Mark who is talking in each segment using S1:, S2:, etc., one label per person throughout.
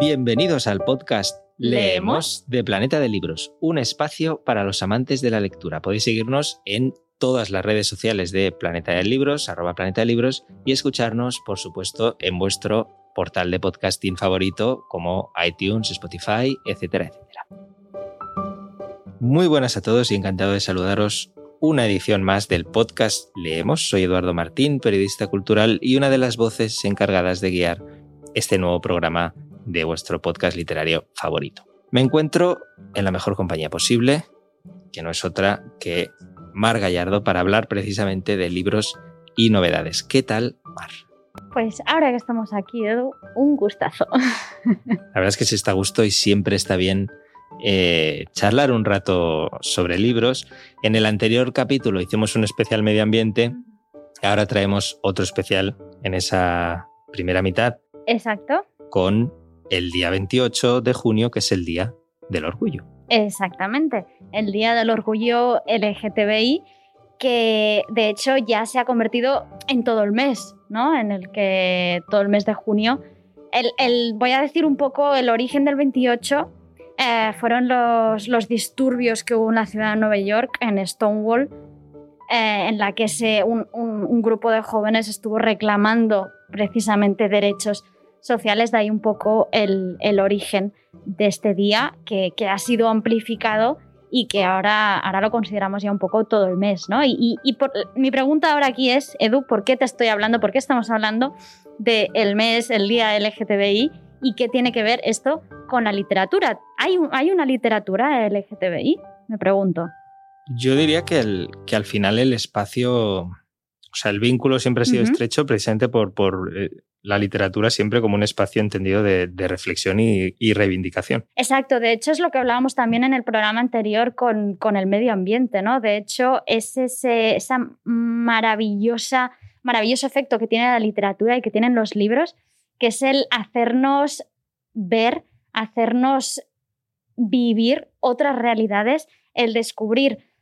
S1: Bienvenidos al podcast Leemos de Planeta de Libros, un espacio para los amantes de la lectura. Podéis seguirnos en todas las redes sociales de Planeta de Libros, arroba Planeta de Libros, y escucharnos, por supuesto, en vuestro portal de podcasting favorito como iTunes, Spotify, etcétera, etcétera. Muy buenas a todos y encantado de saludaros una edición más del podcast Leemos. Soy Eduardo Martín, periodista cultural y una de las voces encargadas de guiar este nuevo programa de vuestro podcast literario favorito. Me encuentro en la mejor compañía posible, que no es otra que Mar Gallardo, para hablar precisamente de libros y novedades. ¿Qué tal, Mar?
S2: Pues ahora que estamos aquí, Edu, un gustazo.
S1: La verdad es que se está a gusto y siempre está bien eh, charlar un rato sobre libros. En el anterior capítulo hicimos un especial medio ambiente, ahora traemos otro especial en esa primera mitad.
S2: Exacto.
S1: Con el día 28 de junio, que es el Día del Orgullo.
S2: Exactamente, el Día del Orgullo LGTBI, que de hecho ya se ha convertido en todo el mes, ¿no? En el que todo el mes de junio. El, voy a decir un poco el origen del 28. Eh, fueron los, los, disturbios que hubo en la ciudad de Nueva York, en Stonewall, eh, en la que se, un, un, grupo de jóvenes estuvo reclamando precisamente derechos sociales, de ahí un poco el, origen de este día que, ha sido amplificado y que ahora, ahora lo consideramos ya un poco todo el mes, ¿no? Y, mi pregunta ahora aquí es, Edu, ¿por qué te estoy hablando, por qué estamos hablando del mes, el día LGTBI y qué tiene que ver esto con la literatura? ¿Hay, hay una literatura LGTBI? Me pregunto.
S1: Yo diría que, que al final el espacio o sea, el vínculo siempre ha sido estrecho precisamente por, por eh, la literatura siempre como un espacio entendido de, reflexión y, reivindicación.
S2: Exacto, de hecho es lo que hablábamos también en el programa anterior con, con el medio ambiente, ¿no? De hecho es ese esa maravillosa, maravilloso efecto que tiene la literatura y que tienen los libros, que es el hacernos ver, hacernos vivir otras realidades, el descubrir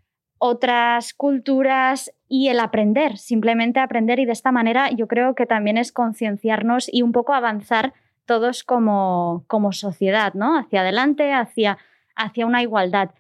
S2: otras culturas y el aprender, simplemente aprender y de esta manera yo creo que también es concienciarnos y un poco avanzar todos como, como sociedad, ¿no? Hacia adelante, hacia, hacia una igualdad.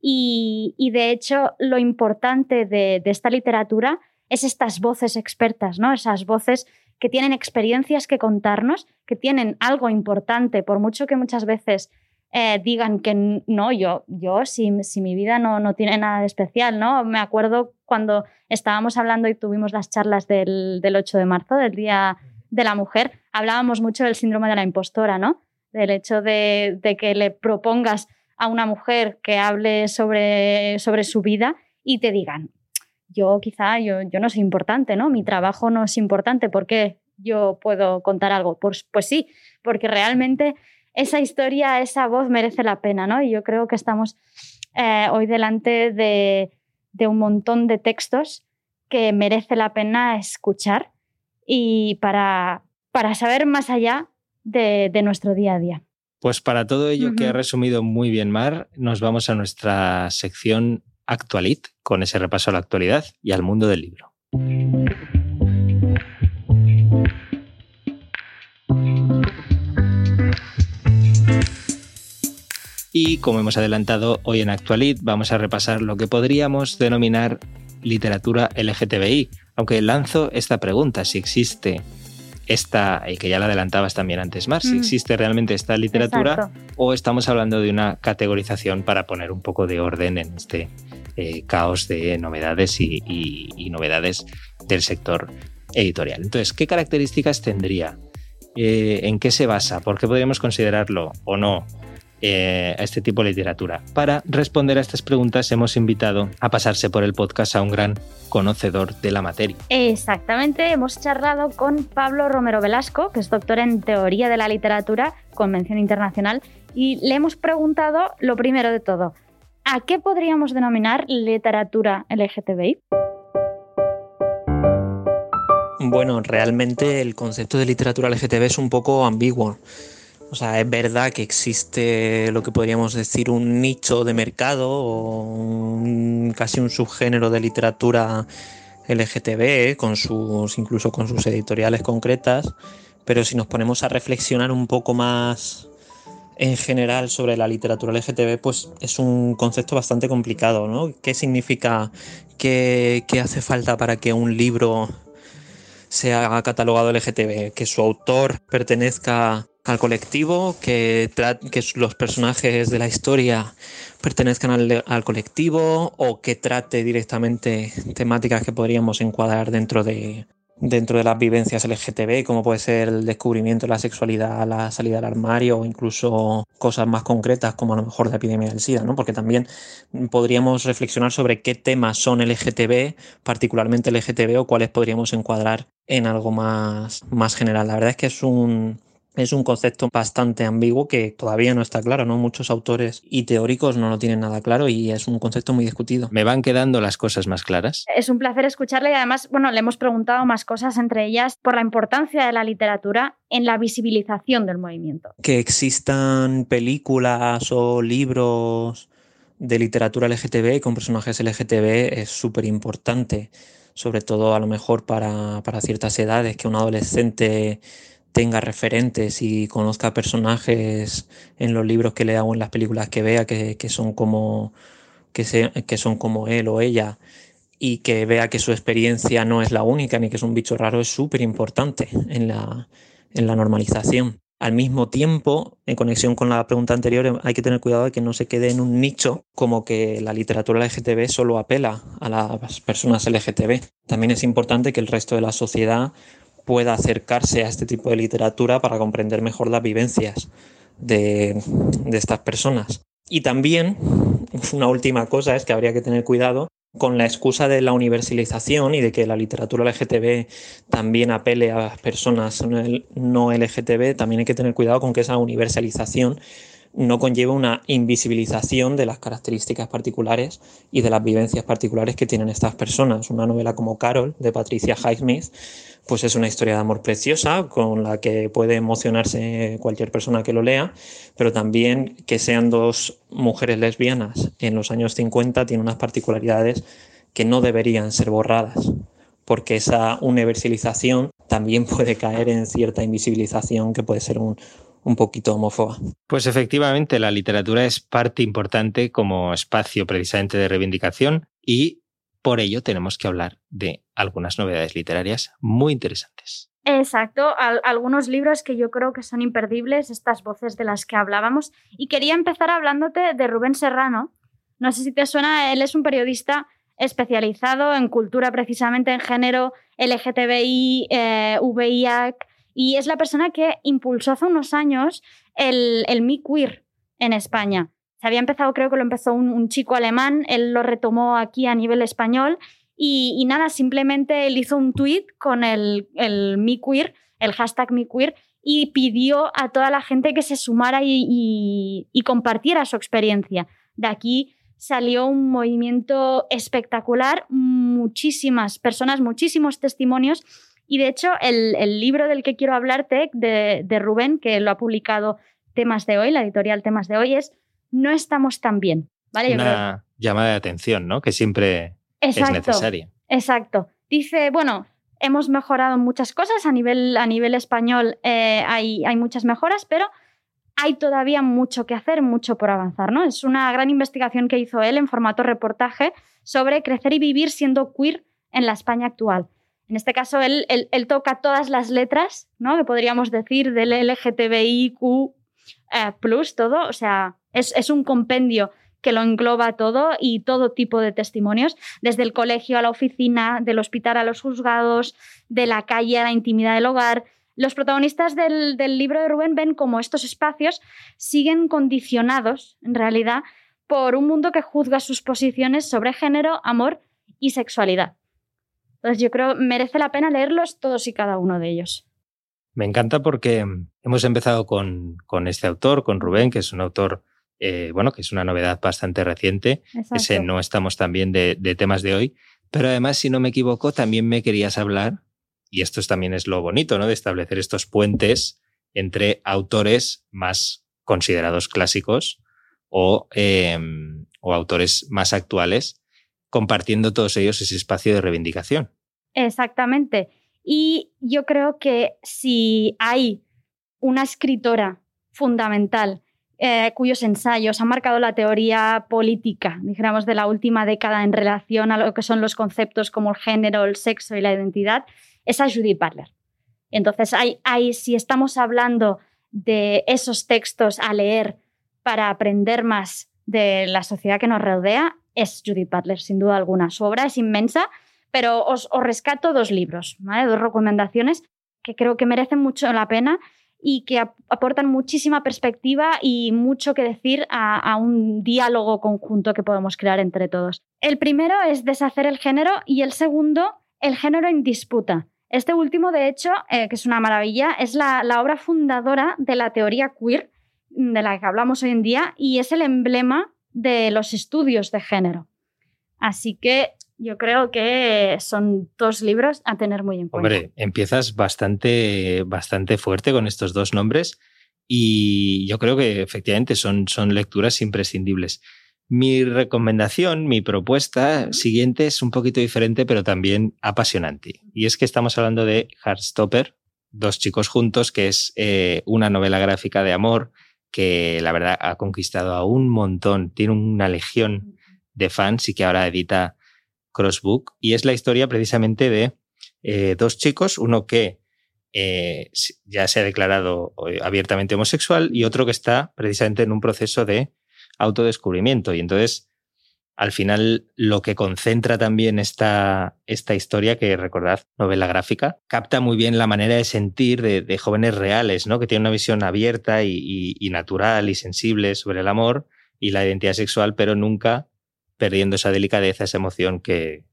S2: Y, de hecho lo importante de, de, esta literatura es estas voces expertas, ¿no? Esas voces que tienen experiencias que contarnos, que tienen algo importante, por mucho que muchas veces eh, digan que no, yo, yo si, si mi vida no, no, tiene nada de especial, ¿no? Me acuerdo cuando estábamos hablando y tuvimos las charlas del, del 8 de marzo, del Día de la Mujer, hablábamos mucho del síndrome de la impostora, ¿no? Del hecho de, de que le propongas a una mujer que hable sobre, sobre su vida y te digan, yo quizá, yo, yo no soy importante, ¿no? Mi trabajo no es importante, ¿por qué yo puedo contar algo? Pues, pues sí, porque realmente esa historia, esa voz merece la pena, ¿no? Y yo creo que estamos eh, hoy delante de, un montón de textos que merece la pena escuchar y para, para saber más allá de, nuestro día a día.
S1: Pues para todo ello que ha resumido muy bien Mar, nos vamos a nuestra sección Actualit, con ese repaso a la actualidad y al mundo del libro. Y como hemos adelantado hoy en Actualit, vamos a repasar lo que podríamos denominar literatura LGTBI. Aunque lanzo esta pregunta, si existe esta, y que ya la adelantabas también antes más, si mm. existe realmente esta literatura o estamos hablando de una categorización para poner un poco de orden en este eh, caos de novedades y, novedades del sector editorial. Entonces, ¿qué características tendría? Eh, ¿En qué se basa? ¿Por qué podríamos considerarlo o no eh, a este tipo de literatura. Para responder a estas preguntas hemos invitado a pasarse por el podcast a un gran conocedor de la materia.
S2: Exactamente, hemos charlado con Pablo Romero Velasco, que es doctor en Teoría de la Literatura, Convención Internacional, y le hemos preguntado lo primero de todo, ¿a qué podríamos denominar literatura LGTBI?
S3: Bueno, realmente el concepto de literatura LGTB es un poco ambiguo. O sea, es verdad que existe lo que podríamos decir un nicho de mercado o casi un subgénero de literatura LGTB, con sus, incluso con sus editoriales concretas, pero si nos ponemos a reflexionar un poco más en general sobre la literatura LGTB, pues es un concepto bastante complicado, ¿no? ¿Qué significa, qué, qué hace falta para que un libro sea catalogado LGTB? Que su autor pertenezca al colectivo, que, que los personajes de la historia pertenezcan al, colectivo o que trate directamente temáticas que podríamos encuadrar dentro de, dentro de las vivencias LGTB, como puede ser el descubrimiento de la sexualidad, la salida del armario o incluso cosas más concretas como a lo mejor la epidemia del SIDA, ¿no? Porque también podríamos reflexionar sobre qué temas son LGTB, particularmente LGTB, o cuáles podríamos encuadrar en algo más, más general. La verdad es que es un, es un concepto bastante ambiguo que todavía no está claro, ¿no? Muchos autores y teóricos no lo tienen nada claro y es un concepto muy discutido.
S1: Me van quedando las cosas más claras.
S2: Es un placer escucharle y además, bueno, le hemos preguntado más cosas, entre ellas por la importancia de la literatura en la visibilización del movimiento.
S3: Que existan películas o libros de literatura LGTB con personajes LGTB es súper importante, sobre todo a lo mejor para, para ciertas edades, que un adolescente tenga referentes y conozca personajes en los libros que lea o en las películas que vea que, son como que, que son como él o ella y que vea que su experiencia no es la única ni que es un bicho raro es súper importante en la, en la normalización. Al mismo tiempo, en conexión con la pregunta anterior, hay que tener cuidado de que no se quede en un nicho como que la literatura LGTB solo apela a las personas LGTB. También es importante que el resto de la sociedad pueda acercarse a este tipo de literatura para comprender mejor las vivencias de, estas personas. Y también, una última cosa es que habría que tener cuidado con la excusa de la universalización y de que la literatura LGTB también apele a las personas no LGTB, también hay que tener cuidado con que esa universalización no conlleva una invisibilización de las características particulares y de las vivencias particulares que tienen estas personas. Una novela como Carol, de Patricia Highsmith, pues es una historia de amor preciosa con la que puede emocionarse cualquier persona que lo lea, pero también que sean dos mujeres lesbianas en los años 50 tiene unas particularidades que no deberían ser borradas, porque esa universalización también puede caer en cierta invisibilización que puede ser un, un poquito homófoba.
S1: Pues efectivamente, la literatura es parte importante como espacio precisamente de reivindicación y por ello tenemos que hablar de algunas novedades literarias muy interesantes.
S2: Exacto, algunos libros que yo creo que son imperdibles, estas voces de las que hablábamos. Y quería empezar hablándote de Rubén Serrano. No sé si te suena, él es un periodista especializado en cultura precisamente en género LGTBI, eh, VIH, y es la persona que impulsó hace unos años el, el Me Queer en España. Se había empezado, creo que lo empezó un, chico alemán, él lo retomó aquí a nivel español y, nada, simplemente él hizo un tweet con el, el Me Queer, el hashtag Me Queer, y pidió a toda la gente que se sumara y compartiera su experiencia. De aquí salió un movimiento espectacular, muchísimas personas, muchísimos testimonios y de hecho, el, libro del que quiero hablarte, de, Rubén, que lo ha publicado Temas de Hoy, la editorial Temas de Hoy, es No estamos tan bien. ¿vale?
S1: Una llamada de atención, ¿no? Que siempre es necesaria.
S2: Exacto. Dice, bueno, hemos mejorado muchas cosas a nivel, a nivel español, eh, hay, hay muchas mejoras, pero hay todavía mucho que hacer, mucho por avanzar, ¿no? Es una gran investigación que hizo él en formato reportaje sobre crecer y vivir siendo queer en la España actual. En este caso, él, toca todas las letras, ¿no? Que podríamos decir del LGTBIQ, eh, plus, todo. O sea, es, un compendio que lo engloba todo y todo tipo de testimonios, desde el colegio a la oficina, del hospital a los juzgados, de la calle a la intimidad del hogar. Los protagonistas del, del libro de Rubén ven cómo estos espacios siguen condicionados, en realidad, por un mundo que juzga sus posiciones sobre género, amor y sexualidad. Entonces yo creo merece la pena leerlos todos y cada uno de ellos.
S1: Me encanta porque hemos empezado con, con este autor, con Rubén, que es un autor, eh, bueno, que es una novedad bastante reciente. Ese no estamos también de, de temas de hoy. Pero además, si no me equivoco, también me querías hablar, y esto también es lo bonito, ¿no? De establecer estos puentes entre autores más considerados clásicos o, em, o autores más actuales compartiendo todos ellos ese espacio de reivindicación.
S2: Exactamente. Y yo creo que si hay una escritora fundamental eh, cuyos ensayos han marcado la teoría política, dijéramos, de la última década en relación a lo que son los conceptos como el género, el sexo y la identidad, es a Judith Butler. Entonces, hay, si estamos hablando de esos textos a leer para aprender más de la sociedad que nos rodea, es Judith Butler, sin duda alguna. Su obra es inmensa, pero os, rescato dos libros, dos recomendaciones que creo que merecen mucho la pena y que aportan muchísima perspectiva y mucho que decir a, un diálogo conjunto que podemos crear entre todos. El primero es Deshacer el género y el segundo, El género en disputa. Este último, de hecho, eh, que es una maravilla, es la obra fundadora de la teoría queer de la que hablamos hoy en día y es el emblema de los estudios de género. Así que yo creo que son dos libros a tener muy en cuenta.
S1: Hombre, empiezas bastante, bastante fuerte con estos dos nombres y yo creo que efectivamente son, son lecturas imprescindibles. Mi recomendación, mi propuesta siguiente es un poquito diferente, pero también apasionante. Y es que estamos hablando de Heartstopper, Dos chicos juntos, que es eh, una novela gráfica de amor que la verdad ha conquistado a un montón, tiene una legión de fans y que ahora edita Crossbook. Y es la historia precisamente de eh, dos chicos, uno que eh, ya se ha declarado eh, abiertamente homosexual y otro que está precisamente en un proceso de autodescubrimiento. Y entonces, al final, lo que concentra también esta, esta historia, que recordad, novela gráfica, capta muy bien la manera de sentir de, jóvenes reales, ¿no? que tienen una visión abierta y, y natural y sensible sobre el amor y la identidad sexual, pero nunca perdiendo esa delicadeza, esa emoción que,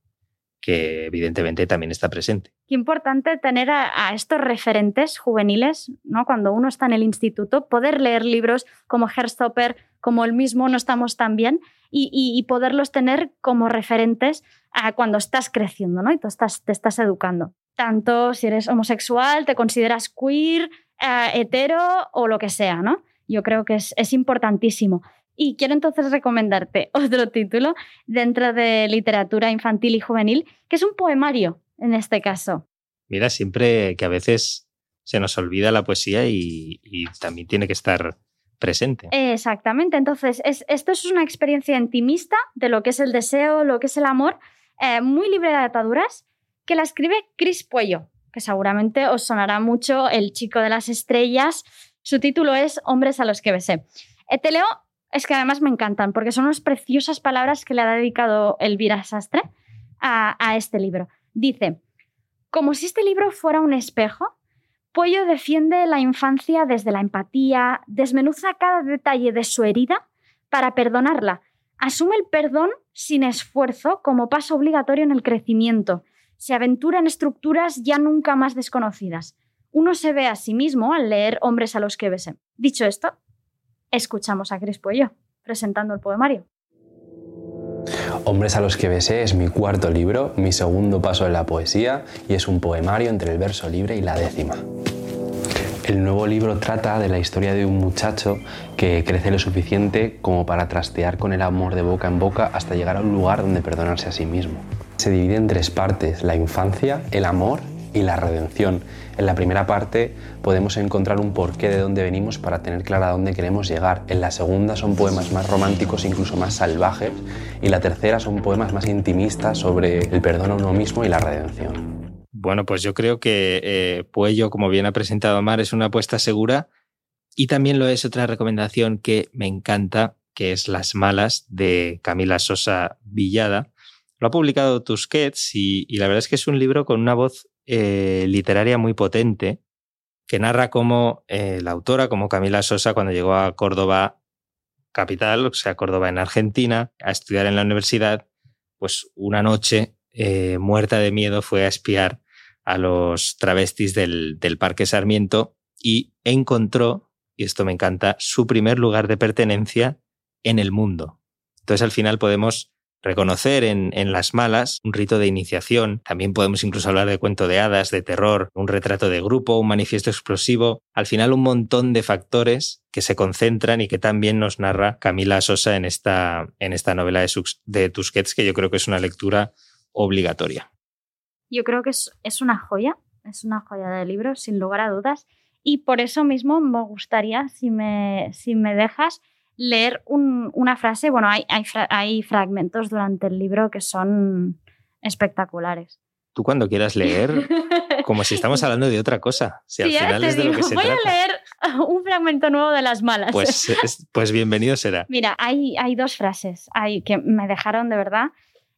S1: que evidentemente también está presente.
S2: Qué importante tener a, estos referentes juveniles, ¿no? Cuando uno está en el instituto, poder leer libros como Herstopper, como el mismo No estamos tan bien, y, poderlos tener como referentes a cuando estás creciendo, ¿no? Y tú estás, te estás educando. Tanto si eres homosexual, te consideras queer, eh, hetero o lo que sea, ¿no? Yo creo que es, es importantísimo. Y quiero entonces recomendarte otro título dentro de literatura infantil y juvenil, que es un poemario en este caso.
S1: Mira, siempre que a veces se nos olvida la poesía y, también tiene que estar presente.
S2: Exactamente, entonces esto es una experiencia intimista de lo que es el deseo, lo que es el amor, eh, muy libre de ataduras, que la escribe Chris Puello, que seguramente os sonará mucho El chico de las estrellas. Su título es Hombres a los que besé. Eh, te leo es que además me encantan, porque son unas preciosas palabras que le ha dedicado Elvira Sastre a, este libro. Dice, como si este libro fuera un espejo, Puello defiende la infancia desde la empatía, desmenuza cada detalle de su herida para perdonarla, asume el perdón sin esfuerzo como paso obligatorio en el crecimiento, se aventura en estructuras ya nunca más desconocidas. Uno se ve a sí mismo al leer Hombres a los que besen. Dicho esto, escuchamos a Cris Puello presentando el poemario.
S4: Hombres a los que besé es mi cuarto libro, mi segundo paso en la poesía y es un poemario entre el verso libre y la décima. El nuevo libro trata de la historia de un muchacho que crece lo suficiente como para trastear con el amor de boca en boca hasta llegar a un lugar donde perdonarse a sí mismo. Se divide en tres partes, la infancia, el amor y la redención. En la primera parte podemos encontrar un porqué de dónde venimos para tener clara dónde queremos llegar. En la segunda son poemas más románticos, incluso más salvajes. Y la tercera son poemas más intimistas sobre el perdón a uno mismo y la redención.
S1: Bueno, pues yo creo que eh, Puello, como bien ha presentado Mar, es una apuesta segura. Y también lo es otra recomendación que me encanta, que es Las Malas de Camila Sosa Villada. Lo ha publicado Tusquets y la verdad es que es un libro con una voz eh, literaria muy potente que narra cómo eh, la autora, como Camila Sosa, cuando llegó a Córdoba capital, o sea, Córdoba en Argentina, a estudiar en la universidad, pues una noche, eh, muerta de miedo, fue a espiar a los travestis del, del Parque Sarmiento y encontró, y esto me encanta, su primer lugar de pertenencia en el mundo. Entonces al final podemos reconocer en, las malas un rito de iniciación. También podemos incluso hablar de cuento de hadas, de terror, un retrato de grupo, un manifiesto explosivo. Al final un montón de factores que se concentran y que también nos narra Camila Sosa en esta, en esta novela de, Tusquets, que yo creo que es una lectura obligatoria.
S2: Yo creo que es, es una joya, es una joya de libro, sin lugar a dudas. Y por eso mismo me gustaría, si me, si me dejas, leer una frase. Bueno, hay, hay, fragmentos durante el libro que son espectaculares.
S1: Tú cuando quieras leer, como si estamos hablando de otra cosa. Si al final es de lo que se
S2: voy a leer un fragmento nuevo de las malas.
S1: Pues, pues bienvenido será.
S2: Mira, hay, hay dos frases hay, que me dejaron de verdad.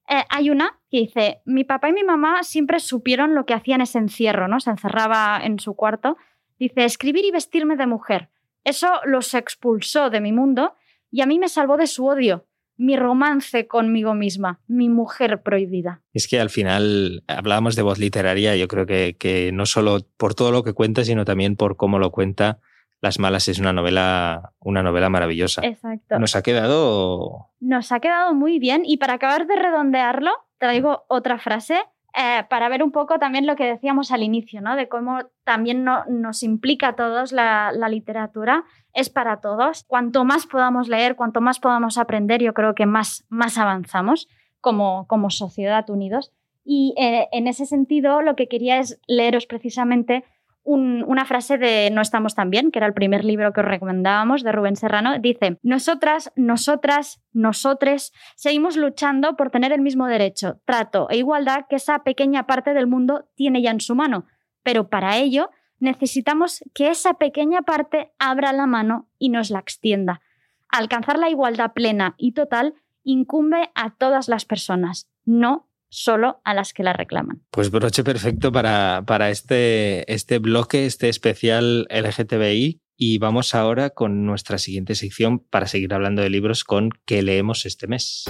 S2: Eh, hay una que dice, mi papá y mi mamá siempre supieron lo que hacían ese encierro, ¿no? Se encerraba en su cuarto. Dice, escribir y vestirme de mujer. Eso los expulsó de mi mundo y a mí me salvó de su odio, mi romance conmigo misma, mi mujer prohibida.
S1: Es que al final hablábamos de voz literaria, yo creo que, que no solo por todo lo que cuenta, sino también por cómo lo cuenta. Las Malas es una novela, una novela maravillosa.
S2: Exacto.
S1: Nos ha quedado.
S2: Nos ha quedado muy bien. Y para acabar de redondearlo, traigo otra frase eh, para ver un poco también lo que decíamos al inicio, ¿no? De cómo también nos implica a todos la, literatura, es para todos. Cuanto más podamos leer, cuanto más podamos aprender, yo creo que más, más avanzamos como, como sociedad unidos. Y eh, en ese sentido, lo que quería es leeros precisamente una frase de No estamos tan bien, que era el primer libro que os recomendábamos de Rubén Serrano. Dice, nosotras, nosotras, nosotres seguimos luchando por tener el mismo derecho, trato e igualdad que esa pequeña parte del mundo tiene ya en su mano. Pero para ello necesitamos que esa pequeña parte abra la mano y nos la extienda. Alcanzar la igualdad plena y total incumbe a todas las personas, no solo a las que la reclaman.
S1: Pues broche perfecto para, para este, este bloque, este especial LGTBI. Y vamos ahora con nuestra siguiente sección para seguir hablando de libros con ¿Qué leemos este mes?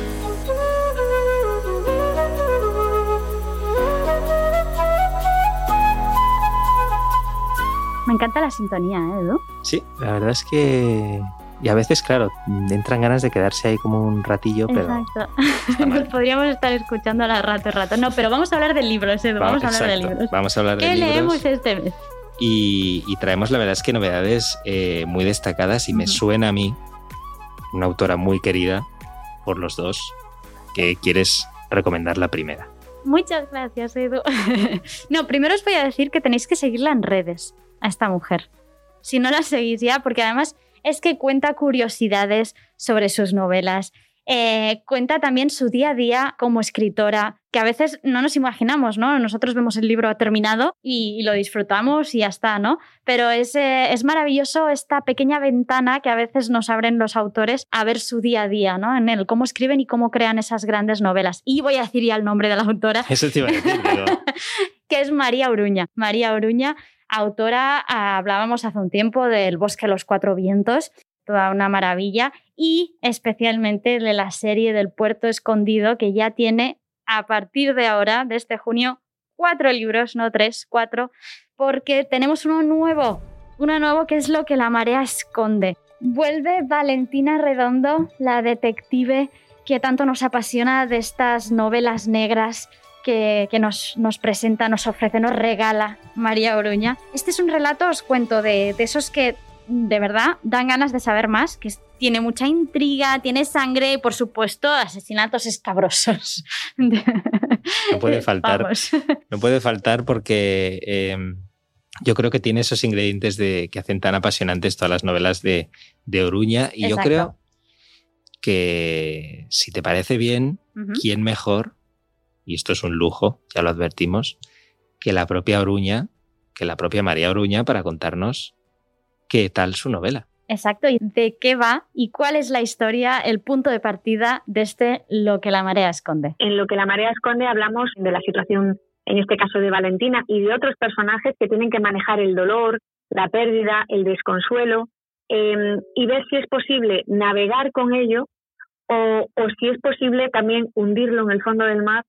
S2: Me encanta la sintonía, ¿eh, Edu?
S1: Sí, la verdad es que y a veces, claro, entran ganas de quedarse ahí como un ratillo, pero.
S2: Exacto. Podríamos estar escuchando a la rato y rato. No, pero vamos a hablar de libros, Edu. Vamos, a hablar de libros.
S1: Vamos a hablar de
S2: ¿Qué
S1: libros.
S2: ¿Qué leemos este mes?
S1: Y, traemos, la verdad es que novedades eh, muy destacadas y me suena a mí una autora muy querida por los dos que quieres recomendar la primera.
S2: Muchas gracias, Edu. no, primero os voy a decir que tenéis que seguirla en redes a esta mujer. Si no la seguís ya, porque además es que cuenta curiosidades sobre sus novelas. Eh, cuenta también su día a día como escritora, que a veces no nos imaginamos, ¿no? Nosotros vemos el libro terminado y, lo disfrutamos y ya está, ¿no? Pero es, eh, es, maravilloso esta pequeña ventana que a veces nos abren los autores a ver su día a día, ¿no? En el cómo escriben y cómo crean esas grandes novelas. Y voy a decir ya el nombre de la autora.
S1: Eso te iba a decir,
S2: que es María Oruña. María Oruña autora, hablábamos hace un tiempo del Bosque de los Cuatro Vientos, toda una maravilla, y especialmente de la serie del Puerto Escondido, que ya tiene a partir de ahora, de este junio, cuatro libros, no tres, cuatro, porque tenemos uno nuevo, uno nuevo que es lo que la marea esconde. Vuelve Valentina Redondo, la detective que tanto nos apasiona de estas novelas negras que, nos, nos, presenta, nos ofrece, nos regala María Oruña. Este es un relato, os cuento, de, de esos que de verdad dan ganas de saber más, que tiene mucha intriga, tiene sangre y por supuesto asesinatos escabrosos.
S1: No puede faltar. No puede faltar porque em, yo creo que tiene esos ingredientes de, que hacen tan apasionantes todas las novelas de, de Oruña y yo creo que si te parece bien, ¿quién mejor y esto es un lujo, ya lo advertimos, que la propia Oruña, que la propia María Oruña para contarnos qué tal su novela.
S2: Exacto, y de qué va y cuál es la historia, el punto de partida de este Lo que la marea esconde.
S5: En Lo que la marea esconde hablamos de la situación, en este caso de Valentina, y de otros personajes que tienen que manejar el dolor, la pérdida, el desconsuelo, em, y ver si es posible navegar con ello o, o si es posible también hundirlo en el fondo del mar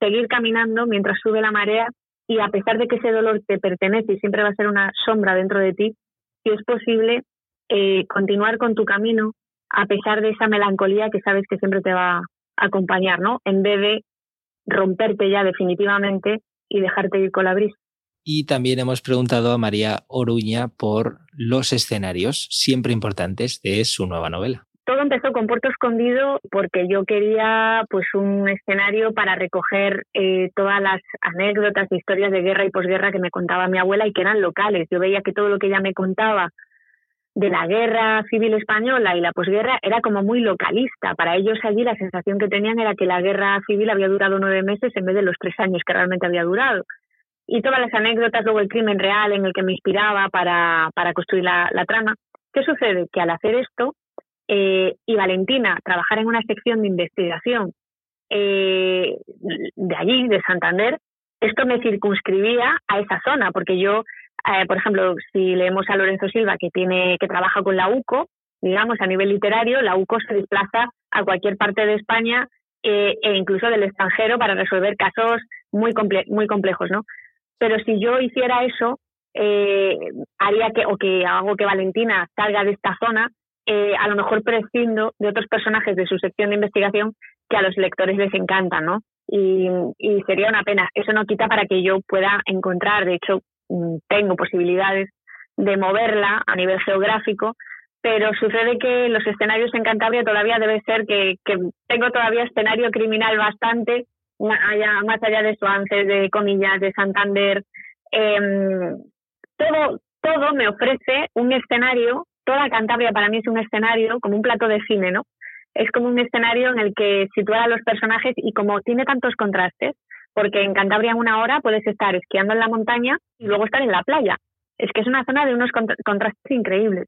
S5: seguir caminando mientras sube la marea y a pesar de que ese dolor te pertenece y siempre va a ser una sombra dentro de ti, si es posible eh, continuar con tu camino a pesar de esa melancolía que sabes que siempre te va a acompañar, ¿no? En vez de romperte ya definitivamente y dejarte ir con la brisa.
S1: Y también hemos preguntado a María Oruña por los escenarios siempre importantes de su nueva novela
S5: todo empezó con Puerto Escondido porque yo quería pues un escenario para recoger eh, todas las anécdotas historias de guerra y posguerra que me contaba mi abuela y que eran locales. Yo veía que todo lo que ella me contaba de la guerra civil española y la posguerra era como muy localista. Para ellos allí la sensación que tenían era que la guerra civil había durado nueve meses en vez de los tres años que realmente había durado. Y todas las anécdotas, luego el crimen real en el que me inspiraba para, para construir la trama. ¿Qué sucede? Que al hacer esto, eh, y Valentina trabajar en una sección de investigación eh, de allí, de Santander, esto me circunscribía a esa zona, porque yo, eh, por ejemplo, si leemos a Lorenzo Silva, que, tiene, que trabaja con la UCO, digamos, a nivel literario, la UCO se desplaza a cualquier parte de España e incluso del extranjero para resolver casos muy, muy complejos, ¿no? Pero si yo hiciera eso, haría que, o que hago que Valentina salga de esta zona, eh, a lo mejor prescindo de otros personajes de su sección de investigación que a los lectores les encantan, ¿no? Y, sería una pena. Eso no quita para que yo pueda encontrar, de hecho, mm, tengo posibilidades de moverla a nivel geográfico, pero sucede que los escenarios en Cantabria todavía debe ser que, tengo todavía escenario criminal bastante, más allá, más allá de Suances, de Comillas, de Santander. Em, todo, todo me ofrece un escenario toda Cantabria para mí es un escenario como un plato de cine, ¿no? Es como un escenario en el que situar a los personajes y como tiene tantos contrastes, porque en Cantabria en una hora puedes estar esquiando en la montaña y luego estar en la playa. Es que es una zona de unos contrastes increíbles.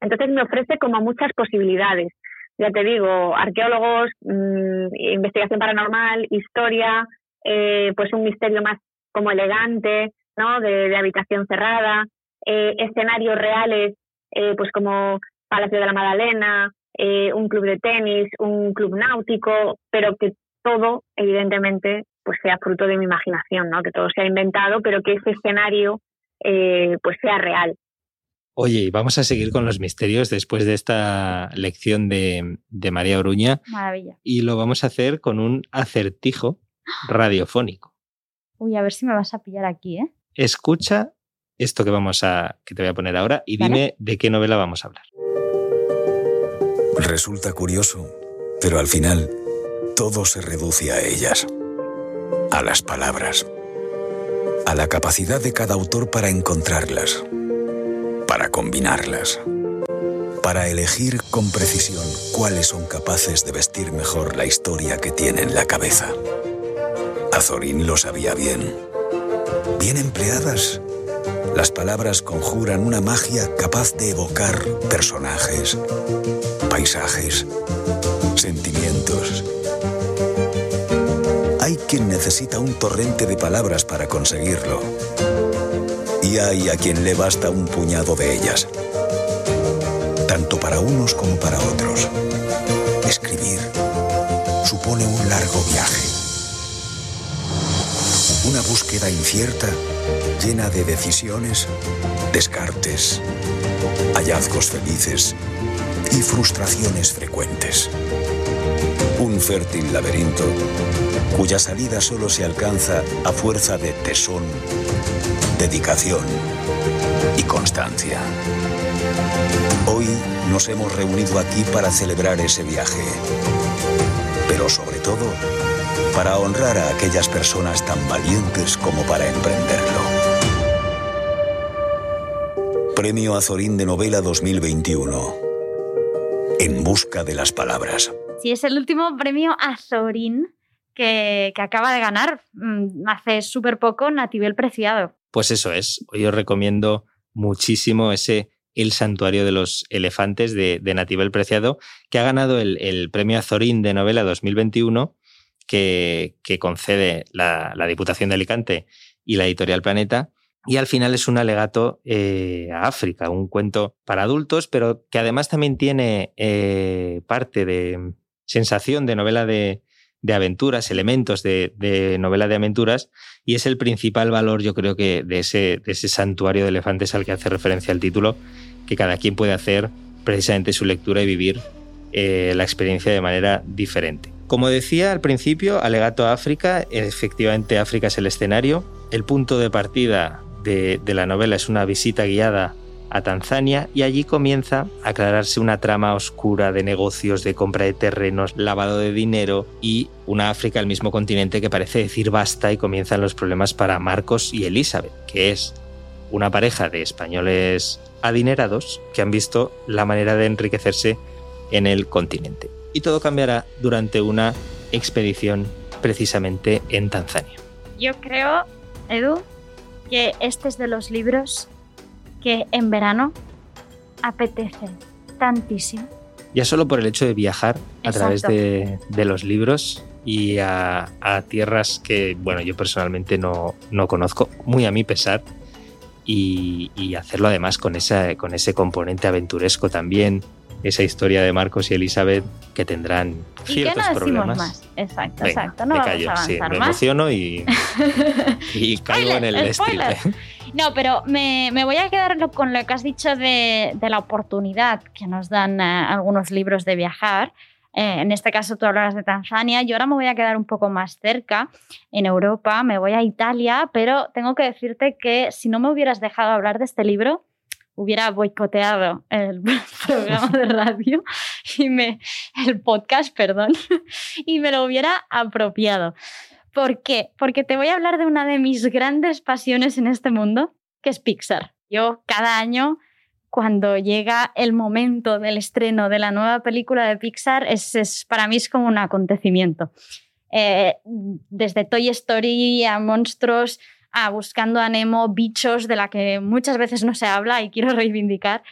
S5: Entonces me ofrece como muchas posibilidades. Ya te digo, arqueólogos, mm, investigación paranormal, historia, eh, pues un misterio más como elegante, ¿no? De, habitación cerrada, eh, escenarios reales eh, pues como Palacio de la Madalena, eh, un club de tenis, un club náutico, pero que todo, evidentemente, pues sea fruto de mi imaginación, ¿no? Que todo sea inventado, pero que ese escenario eh, pues sea real.
S1: Oye, vamos a seguir con los misterios después de esta lección de, de María Oruña.
S2: Maravilla.
S1: Y lo vamos a hacer con un acertijo radiofónico.
S2: Uy, a ver si me vas a pillar aquí, ¿eh?
S1: Escucha esto que vamos a que te voy a poner ahora y dime de qué novela vamos a hablar.
S6: Resulta curioso, pero al final todo se reduce a ellas, a las palabras, a la capacidad de cada autor para encontrarlas, para combinarlas, para elegir con precisión cuáles son capaces de vestir mejor la historia que tiene en la cabeza. Azorín lo sabía bien. Bien empleadas, las palabras conjuran una magia capaz de evocar personajes, paisajes, sentimientos. Hay quien necesita un torrente de palabras para conseguirlo. Y hay a quien le basta un puñado de ellas. Tanto para unos como para otros. Escribir supone un largo viaje. Una búsqueda incierta llena de decisiones, descartes, hallazgos felices y frustraciones frecuentes. Un fértil laberinto cuya salida solo se alcanza a fuerza de tesón, dedicación y constancia. Hoy nos hemos reunido aquí para celebrar ese viaje, pero sobre todo para honrar a aquellas personas tan valientes como para emprenderlo. Premio Azorín de Novela 2021. En busca de las palabras.
S2: Sí, es el último premio Azorín que, que acaba de ganar mm, hace súper poco Natibel Preciado.
S1: Pues eso es. Hoy os recomiendo muchísimo ese El Santuario de los Elefantes de, de Natibel Preciado, que ha ganado el, el premio Azorín de Novela 2021 que, concede la, Diputación de Alicante y la editorial Planeta. Y al final es un alegato eh, a África, un cuento para adultos, pero que además también tiene eh, parte de sensación de novela de, aventuras, elementos de, novela de aventuras, y es el principal valor, yo creo que, de ese, de ese santuario de elefantes al que hace referencia el título, que cada quien puede hacer precisamente su lectura y vivir eh, la experiencia de manera diferente. Como decía al principio, alegato a África, efectivamente África es el escenario. El punto de partida de, la novela es una visita guiada a Tanzania y allí comienza a aclararse una trama oscura de negocios, de compra de terrenos, lavado de dinero y una África, el mismo continente que parece decir basta y comienzan los problemas para Marcos y Elizabeth, que es una pareja de españoles adinerados que han visto la manera de enriquecerse en el continente. Y todo cambiará durante una expedición precisamente en Tanzania.
S2: Yo creo, Edu, que este es de los libros que en verano apetece tantísimo.
S1: Ya solo por el hecho de viajar a través de, los libros y a, tierras que, bueno, yo personalmente no, no conozco, muy a mi pesar, y, y, hacerlo además con, esa, con ese componente aventuresco también, esa historia de Marcos y Elizabeth que tendrán ciertos problemas.
S2: Más. Exacto, exacto. No vamos a avanzar
S1: me
S2: más.
S1: emociono y, y caigo en el spoiler.
S2: No, pero me, me, voy a quedar con lo que has dicho de, de la oportunidad que nos dan eh, algunos libros de viajar. Eh, en este caso tú hablas de Tanzania, yo ahora me voy a quedar un poco más cerca en Europa, me voy a Italia, pero tengo que decirte que si no me hubieras dejado hablar de este libro, hubiera boicoteado el programa de radio y me, el podcast, perdón, y me lo hubiera apropiado. ¿Por qué? Porque te voy a hablar de una de mis grandes pasiones en este mundo, que es Pixar. Yo cada año, cuando llega el momento del estreno de la nueva película de Pixar, es, es para mí es como un acontecimiento. Eh, desde Toy Story a monstruos, a Buscando a Nemo, bichos de la que muchas veces no se habla y quiero reivindicar.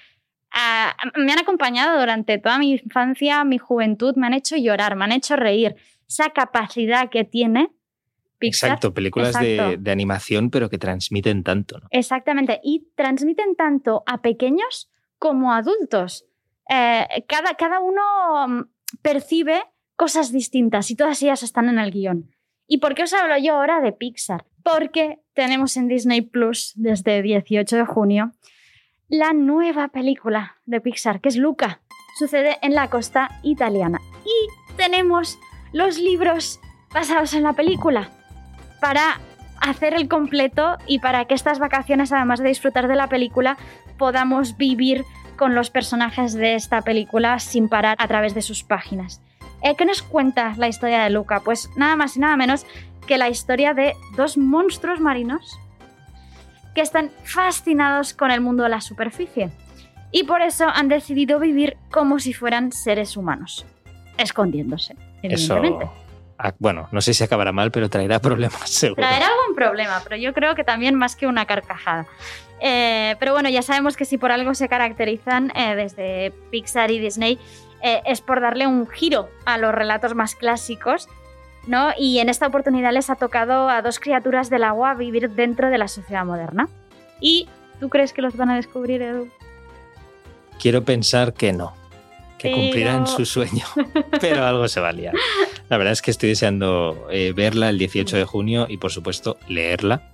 S2: me han acompañado durante toda mi infancia, mi juventud, me han hecho llorar, me han hecho reír. Esa capacidad que tiene Pixar.
S1: Exacto, películas De, animación, pero que transmiten tanto.
S2: Exactamente, y transmiten tanto a pequeños como a adultos. Eh, cada, cada uno mm, percibe cosas distintas y todas ellas están en el guion. ¿Y por qué os hablo yo ahora de Pixar? Porque tenemos en Disney Plus desde 18 de junio la nueva película de Pixar, que es Luca. Sucede en la costa italiana. Y tenemos los libros basados en la película para hacer el completo y para que estas vacaciones, además de disfrutar de la película, podamos vivir con los personajes de esta película sin parar a través de sus páginas. Eh, ¿Qué nos cuenta la historia de Luca? Pues nada más y nada menos que la historia de dos monstruos marinos que están fascinados con el mundo de la superficie y por eso han decidido vivir como si fueran seres humanos, escondiéndose, evidentemente.
S1: Eso, bueno, no sé si acabará mal, pero traerá problemas, seguro.
S2: Traerá algún problema, pero yo creo que también más que una carcajada. Eh, pero bueno, ya sabemos que si por algo se caracterizan eh, desde Pixar y Disney eh, es por darle un giro a los relatos más clásicos, ¿no? Y en esta oportunidad les ha tocado a dos criaturas del agua vivir dentro de la sociedad moderna. ¿Y tú crees que los van a descubrir, Edu?
S1: Quiero pensar que no, que cumplirán su sueño, pero algo se va a liar. La verdad es que estoy deseando eh, verla el 18 de junio y, por supuesto, leerla.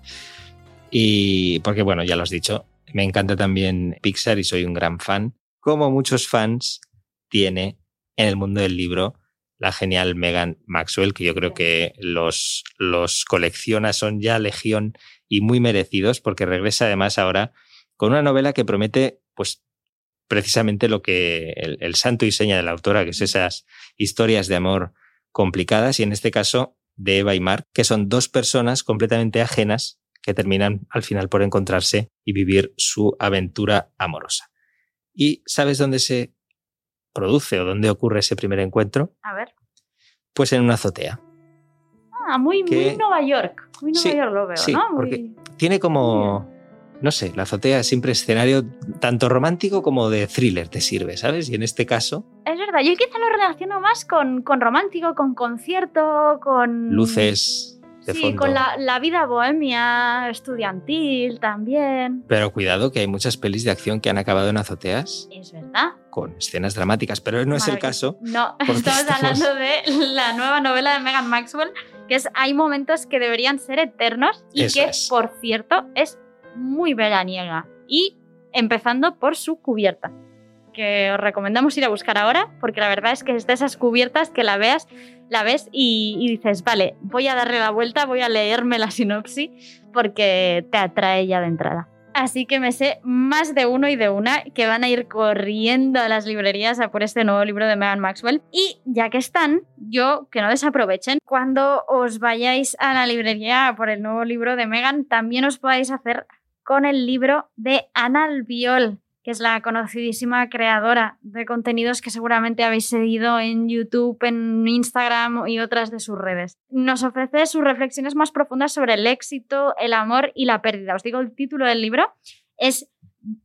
S1: Y porque, bueno, ya lo has dicho, me encanta también Pixar y soy un gran fan. Como muchos fans, tiene en el mundo del libro la genial Megan Maxwell, que yo creo que los, los colecciona, son ya legión y muy merecidos, porque regresa además ahora con una novela que promete, pues, precisamente lo que el, el santo y seña de la autora, que es esas historias de amor complicadas, y en este caso de Eva y Mark, que son dos personas completamente ajenas que terminan al final por encontrarse y vivir su aventura amorosa. ¿Y sabes dónde se produce o dónde ocurre ese primer encuentro?
S2: A ver.
S1: Pues en una azotea.
S2: Ah, muy, muy Nueva York. Muy Nueva York lo veo,
S1: sí,
S2: ¿no?
S1: Porque tiene como. No sé, la azotea es siempre escenario tanto romántico como de thriller, te sirve, ¿sabes? Y en este caso.
S2: Es verdad, yo quizá lo relaciono más con, con romántico, con concierto, con.
S1: Luces,
S2: sí, con la, vida bohemia estudiantil también.
S1: Pero cuidado que hay muchas pelis de acción que han acabado en azoteas.
S2: Es verdad.
S1: Con escenas dramáticas, pero no es el caso.
S2: No, estamos, hablando de la nueva novela de Megan Maxwell, que es Hay momentos que deberían ser eternos y que, por cierto, es muy veraniega. Y empezando por su cubierta que os recomendamos ir a buscar ahora, porque la verdad es que es de esas cubiertas que la veas, la ves y, dices, vale, voy a darle la vuelta, voy a leerme la sinopsis, porque te atrae ya de entrada. Así que me sé más de uno y de una que van a ir corriendo a las librerías a por este nuevo libro de Megan Maxwell. Y ya que están, yo que no desaprovechen, cuando os vayáis a la librería por el nuevo libro de Megan, también os podáis hacer con el libro de Ana Albiol, que es la conocidísima creadora de contenidos que seguramente habéis seguido en YouTube, en Instagram y otras de sus redes. Nos ofrece sus reflexiones más profundas sobre el éxito, el amor y la pérdida. Os digo, el título del libro es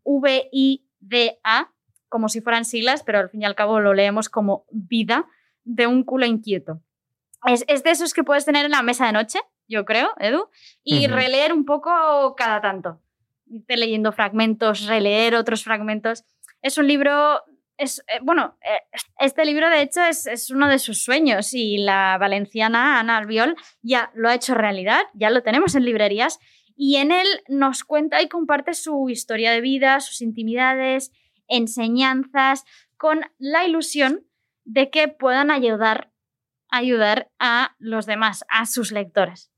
S2: V-I-D-A, como si fueran siglas, pero al fin y al cabo lo leemos como vida de un culo inquieto. Es, de esos que puedes tener en la mesa de noche, yo creo, Edu, y releer un poco cada tanto leyendo fragmentos, releer otros fragmentos. Es un libro, es, eh, bueno, eh, este libro de hecho es, es, uno de sus sueños y la valenciana Ana Albiol ya lo ha hecho realidad, ya lo tenemos en librerías y en él nos cuenta y comparte su historia de vida, sus intimidades, enseñanzas, con la ilusión de que puedan ayudar, ayudar a los demás, a sus lectores.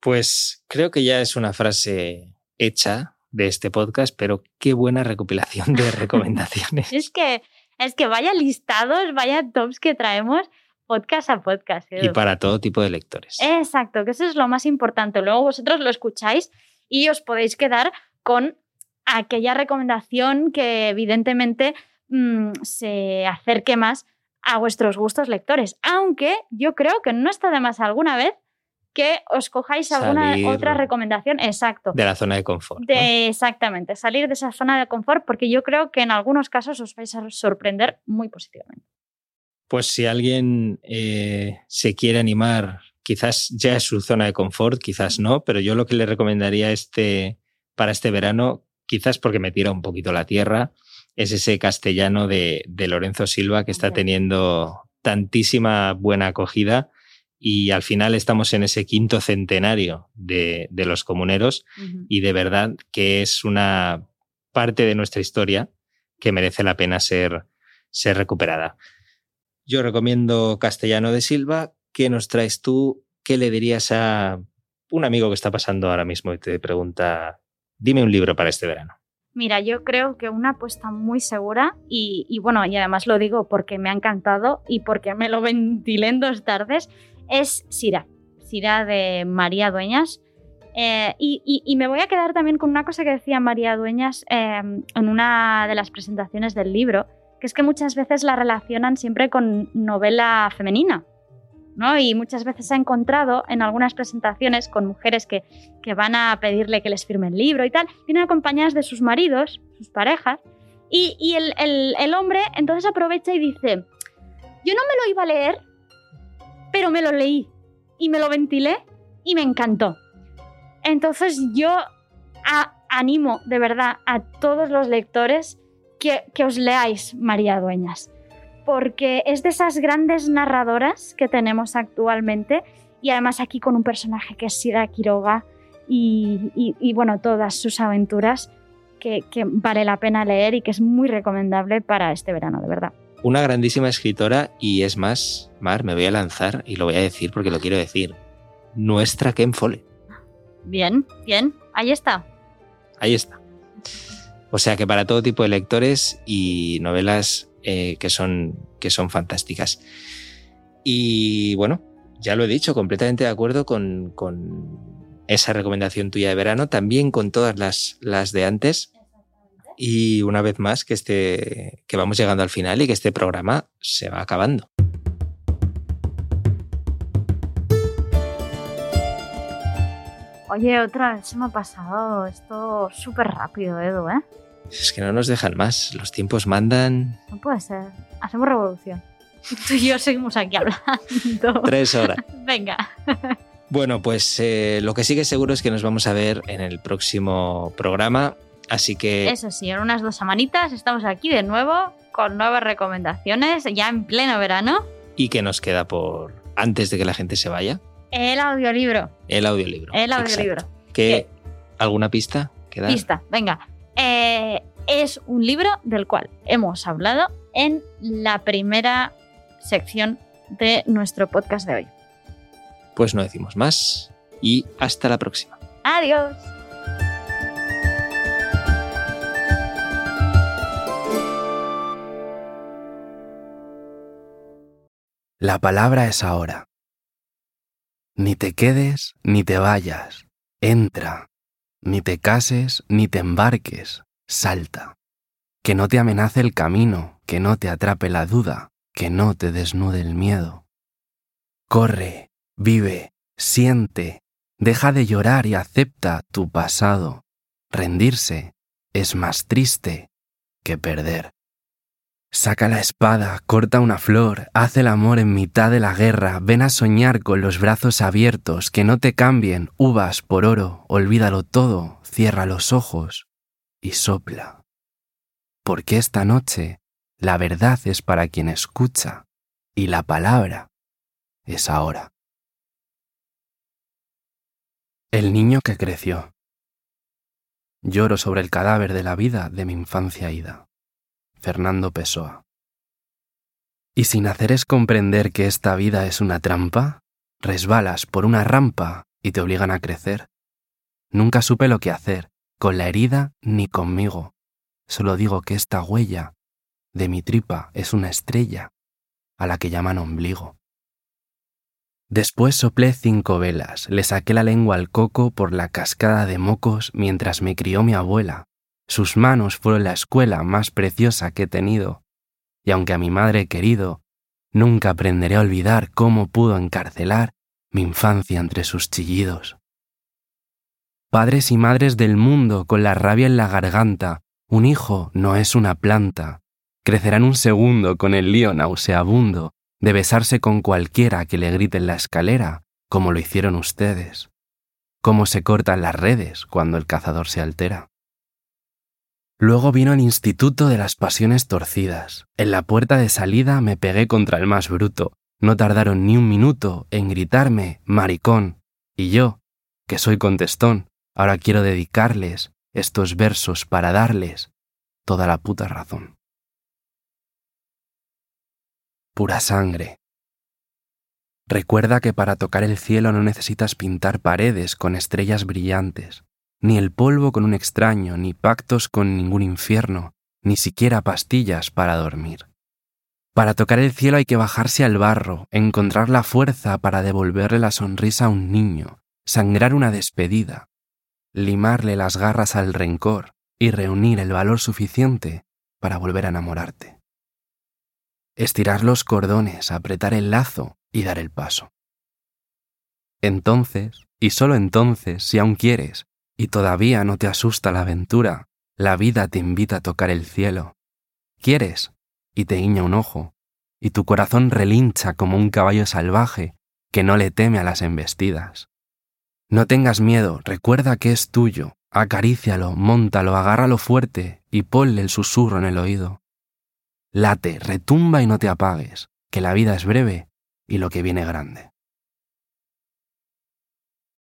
S1: Pues creo que ya es una frase hecha de este podcast, pero qué buena recopilación de recomendaciones.
S2: es que es que vaya listados, vaya tops que traemos podcast a podcast.
S1: Y para todo tipo de lectores.
S2: Exacto, que eso es lo más importante. Luego vosotros lo escucháis y os podéis quedar con aquella recomendación que evidentemente mm, se acerque más a vuestros gustos lectores. Aunque yo creo que no está de más alguna vez que os cojáis alguna otra recomendación. Exacto.
S1: De la zona de confort.
S2: Exactamente, salir de esa zona de confort porque yo creo que en algunos casos os vais a sorprender muy positivamente.
S1: Pues si alguien eh, se quiere animar, quizás ya es su zona de confort, quizás no, pero yo lo que le recomendaría este, para este verano, quizás porque me tira un poquito la tierra, es ese castellano de, de Lorenzo Silva que está teniendo tantísima buena acogida y al final estamos en ese quinto centenario de, los comuneros y de verdad que es una parte de nuestra historia que merece la pena ser, ser recuperada. Yo recomiendo Castellano de Silva. ¿Qué nos traes tú? ¿Qué le dirías a un amigo que está pasando ahora mismo y te pregunta, dime un libro para este verano?
S2: Mira, yo creo que una apuesta muy segura y, y, bueno, y además lo digo porque me ha encantado y porque me lo ventilé en dos tardes, es Sira, Sira de María Dueñas. Eh, y, me voy a quedar también con una cosa que decía María Dueñas em, en una de las presentaciones del libro, que es que muchas veces la relacionan siempre con novela femenina. ¿no? Y muchas veces se ha encontrado en algunas presentaciones con mujeres que, van a pedirle que les firme el libro y tal, vienen acompañadas de sus maridos, sus parejas, y, el, el hombre entonces aprovecha y dice, yo no me lo iba a leer pero me lo leí y me lo ventilé y me encantó. Entonces yo animo de verdad a todos los lectores que, os leáis María Dueñas, porque es de esas grandes narradoras que tenemos actualmente y además aquí con un personaje que es Sira Quiroga y, bueno, todas sus aventuras que vale la pena leer y que es muy recomendable para este verano, de verdad
S1: una grandísima escritora y es más, Mar, me voy a lanzar y lo voy a decir porque lo quiero decir. Nuestra Ken Follett.
S2: Bien, bien, ahí está.
S1: Ahí está. O sea que para todo tipo de lectores y novelas eh, que, son, que son fantásticas. Y bueno, ya lo he dicho, completamente de acuerdo con, con esa recomendación tuya de verano, también con todas las, las de antes y una vez más que, este, que vamos llegando al final y que este programa se va acabando.
S2: Oye, otra vez se me ha pasado esto súper rápido, Edu, ¿eh?
S1: Es que no nos dejan más, los tiempos mandan.
S2: No puede ser, hacemos revolución. Tú y yo seguimos aquí hablando.
S1: Tres horas.
S2: Venga.
S1: Bueno, pues eh, lo que sí que seguro es que nos vamos a ver en el próximo programa. Así que...
S2: Eso sí, en unas dos semanitas estamos aquí de nuevo con nuevas recomendaciones ya en pleno verano.
S1: ¿Y qué nos queda por antes de que la gente se vaya?
S2: El audiolibro.
S1: El audiolibro.
S2: El audiolibro.
S1: ¿Qué? ¿Alguna pista?
S2: Pista, venga. Eh, es un libro del cual hemos hablado en la primera sección de nuestro podcast de hoy.
S1: Pues no decimos más y hasta la próxima.
S2: Adiós.
S7: La palabra es ahora. Ni te quedes ni te vayas. Entra. Ni te cases ni te embarques. Salta. Que no te amenace el camino, que no te atrape la duda, que no te desnude el miedo. Corre, vive, siente, deja de llorar y acepta tu pasado. Rendirse es más triste que perder. Saca la espada, corta una flor, haz el amor en mitad de la guerra, ven a soñar con los brazos abiertos, que no te cambien uvas por oro, olvídalo todo, cierra los ojos y sopla. Porque esta noche la verdad es para quien escucha y la palabra es ahora. El niño que creció. Lloro sobre el cadáver de la vida de mi infancia ida. Fernando Pessoa. Y sin hacer es comprender que esta vida es una trampa, resbalas por una rampa y te obligan a crecer. Nunca supe lo que hacer, con la herida ni conmigo. Solo digo que esta huella de mi tripa es una estrella a la que llaman ombligo. Después soplé cinco velas, le saqué la lengua al coco por la cascada de mocos mientras me crió mi abuela. Sus manos fueron la escuela más preciosa que he tenido, y aunque a mi madre he querido, nunca aprenderé a olvidar cómo pudo encarcelar mi infancia entre sus chillidos. Padres y madres del mundo con la rabia en la garganta, un hijo no es una planta, crecerá en un segundo con el lío nauseabundo de besarse con cualquiera que le grite en la escalera, como lo hicieron ustedes. Cómo se cortan las redes cuando el cazador se altera. Luego vino el Instituto de las Pasiones Torcidas. En la puerta de salida me pegué contra el más bruto. No tardaron ni un minuto en gritarme maricón. Y yo, que soy contestón, ahora quiero dedicarles estos versos para darles toda la puta razón pura sangre. Recuerda que para tocar el cielo no necesitas pintar paredes con estrellas brillantes, ni el polvo con un extraño, ni pactos con ningún infierno, ni siquiera pastillas para dormir. Para tocar el cielo hay que bajarse al barro, encontrar la fuerza para devolverle la sonrisa a un niño, sangrar una despedida, limarle las garras al rencor y reunir el valor suficiente para volver a enamorarte estirar los cordones, apretar el lazo y dar el paso. Entonces, y solo entonces, si aún quieres, y todavía no te asusta la aventura, la vida te invita a tocar el cielo. Quieres, y te guiña un ojo, y tu corazón relincha como un caballo salvaje que no le teme a las embestidas. No tengas miedo, recuerda que es tuyo, acarícialo, móntalo, agárralo fuerte y ponle el susurro en el oído. Late, retumba y no te apagues, que la vida es breve y lo que viene grande.